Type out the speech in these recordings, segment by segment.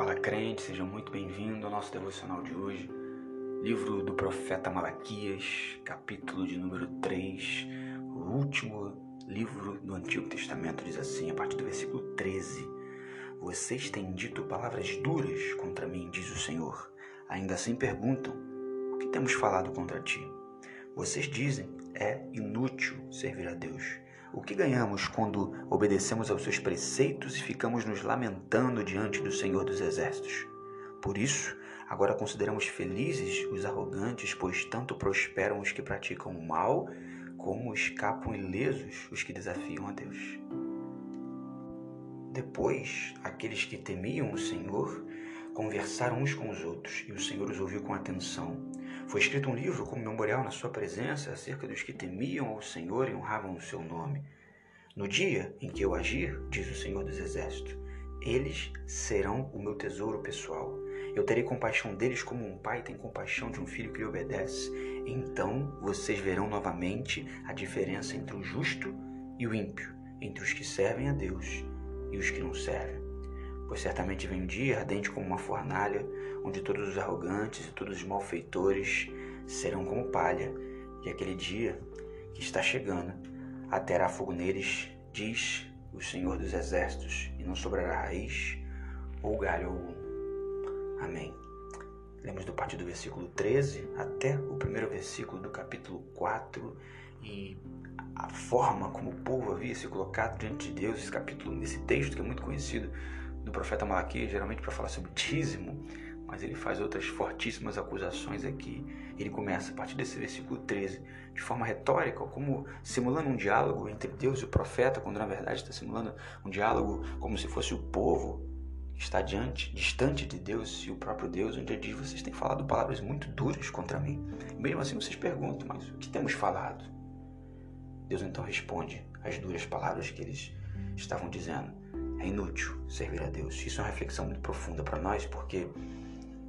Fala crente, seja muito bem-vindo ao nosso devocional de hoje. Livro do profeta Malaquias, capítulo de número 3, o último livro do Antigo Testamento, diz assim, a partir do versículo 13: Vocês têm dito palavras duras contra mim, diz o Senhor. Ainda assim perguntam: O que temos falado contra ti? Vocês dizem: É inútil servir a Deus. O que ganhamos quando obedecemos aos seus preceitos e ficamos nos lamentando diante do Senhor dos Exércitos? Por isso, agora consideramos felizes os arrogantes, pois tanto prosperam os que praticam o mal, como escapam ilesos os que desafiam a Deus. Depois, aqueles que temiam o Senhor conversaram uns com os outros, e o Senhor os ouviu com atenção. Foi escrito um livro como memorial na sua presença acerca dos que temiam ao Senhor e honravam o seu nome. No dia em que eu agir, diz o Senhor dos Exércitos, eles serão o meu tesouro pessoal. Eu terei compaixão deles como um pai tem compaixão de um filho que lhe obedece. Então vocês verão novamente a diferença entre o justo e o ímpio, entre os que servem a Deus e os que não servem. Pois certamente vem dia ardente como uma fornalha, onde todos os arrogantes e todos os malfeitores serão como palha, e aquele dia que está chegando aterá fogo neles, diz o Senhor dos Exércitos, e não sobrará raiz ou galho algum. Amém. Lemos do parte do versículo 13 até o primeiro versículo do capítulo 4 e a forma como o povo havia se colocado diante de Deus, esse capítulo, esse texto que é muito conhecido do profeta Malaquias, geralmente para falar sobre dízimo, mas ele faz outras fortíssimas acusações aqui. Ele começa a partir desse versículo 13, de forma retórica, como simulando um diálogo entre Deus e o profeta, quando na verdade está simulando um diálogo como se fosse o povo que está diante, distante de Deus e o próprio Deus, onde ele diz: Vocês têm falado palavras muito duras contra mim. E mesmo assim vocês perguntam: Mas o que temos falado? Deus então responde as duras palavras que eles estavam dizendo. É inútil servir a Deus. Isso é uma reflexão muito profunda para nós, porque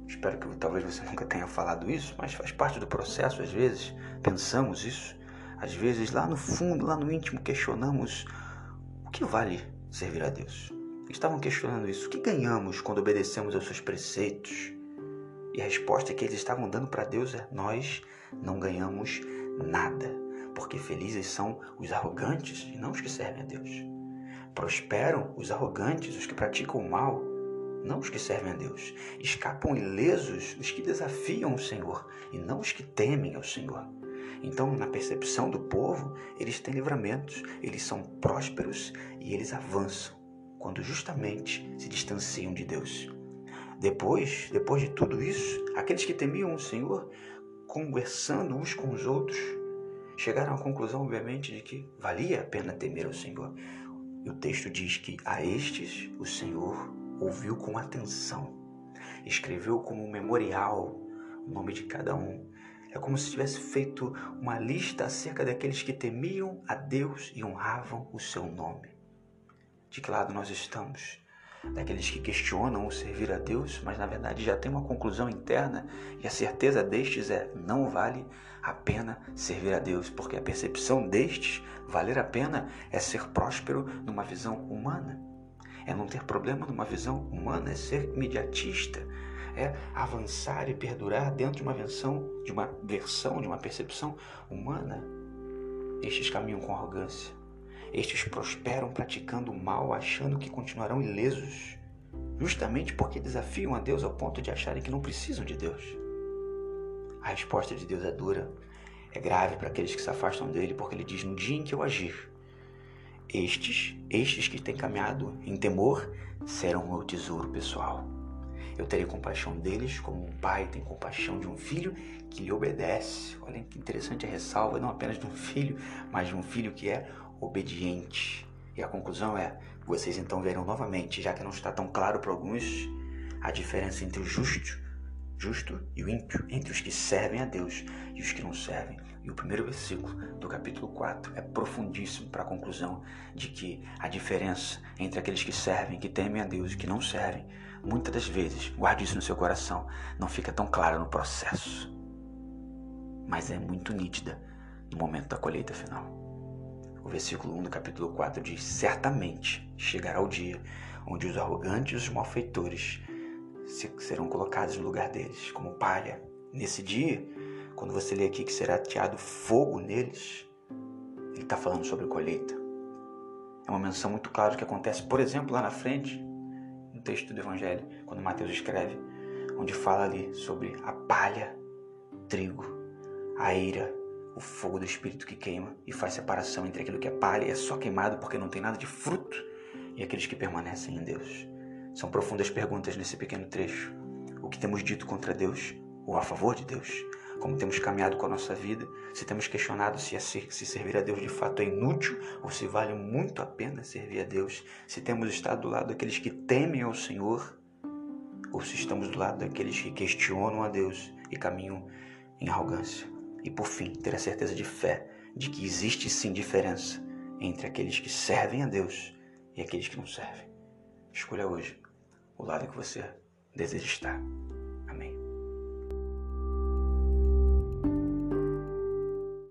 espero que talvez você nunca tenha falado isso, mas faz parte do processo. Às vezes pensamos isso, às vezes lá no fundo, lá no íntimo, questionamos o que vale servir a Deus. Estavam questionando isso. O que ganhamos quando obedecemos aos seus preceitos? E a resposta que eles estavam dando para Deus é: nós não ganhamos nada, porque felizes são os arrogantes e não os que servem a Deus. Prosperam os arrogantes, os que praticam o mal, não os que servem a Deus. Escapam ilesos os que desafiam o Senhor e não os que temem ao Senhor. Então, na percepção do povo, eles têm livramentos, eles são prósperos e eles avançam quando justamente se distanciam de Deus. Depois, depois de tudo isso, aqueles que temiam o Senhor, conversando uns com os outros, chegaram à conclusão, obviamente, de que valia a pena temer ao Senhor. E o texto diz que a estes o Senhor ouviu com atenção, escreveu como um memorial o nome de cada um. É como se tivesse feito uma lista acerca daqueles que temiam a Deus e honravam o seu nome. De que lado nós estamos? Daqueles que questionam o servir a Deus, mas na verdade já tem uma conclusão interna e a certeza destes é: não vale a pena servir a Deus, porque a percepção destes valer a pena é ser próspero numa visão humana, é não ter problema numa visão humana, é ser imediatista, é avançar e perdurar dentro de uma versão, de uma versão, de uma percepção humana. Estes caminham com arrogância. Estes prosperam praticando o mal, achando que continuarão ilesos, justamente porque desafiam a Deus ao ponto de acharem que não precisam de Deus. A resposta de Deus é dura, é grave para aqueles que se afastam dele, porque ele diz: No dia em que eu agir, estes, estes que têm caminhado em temor, serão meu tesouro pessoal. Eu terei compaixão deles como um pai tem compaixão de um filho que lhe obedece. Olha que interessante a ressalva, não apenas de um filho, mas de um filho que é obediente. E a conclusão é: vocês então verão novamente, já que não está tão claro para alguns, a diferença entre o justo justo e o ímpio, entre os que servem a Deus e os que não servem. E o primeiro versículo do capítulo 4 é profundíssimo para a conclusão de que a diferença entre aqueles que servem, que temem a Deus e que não servem, muitas das vezes, guarde isso no seu coração, não fica tão clara no processo, mas é muito nítida no momento da colheita final. O versículo 1 do capítulo 4 diz: Certamente chegará o dia onde os arrogantes e os malfeitores serão colocados no lugar deles, como palha. Nesse dia, quando você lê aqui que será ateado fogo neles, ele está falando sobre colheita. É uma menção muito clara que acontece, por exemplo, lá na frente, texto do Evangelho, quando Mateus escreve, onde fala ali sobre a palha, trigo, a eira, o fogo do Espírito que queima e faz separação entre aquilo que é palha e é só queimado porque não tem nada de fruto e aqueles que permanecem em Deus. São profundas perguntas nesse pequeno trecho. O que temos dito contra Deus ou a favor de Deus? Como temos caminhado com a nossa vida? Se temos questionado se, se servir a Deus de fato é inútil ou se vale muito a pena servir a Deus? Se temos estado do lado daqueles que temem ao Senhor ou se estamos do lado daqueles que questionam a Deus e caminham em arrogância? E por fim, ter a certeza de fé de que existe sim diferença entre aqueles que servem a Deus e aqueles que não servem. Escolha hoje o lado que você deseja estar.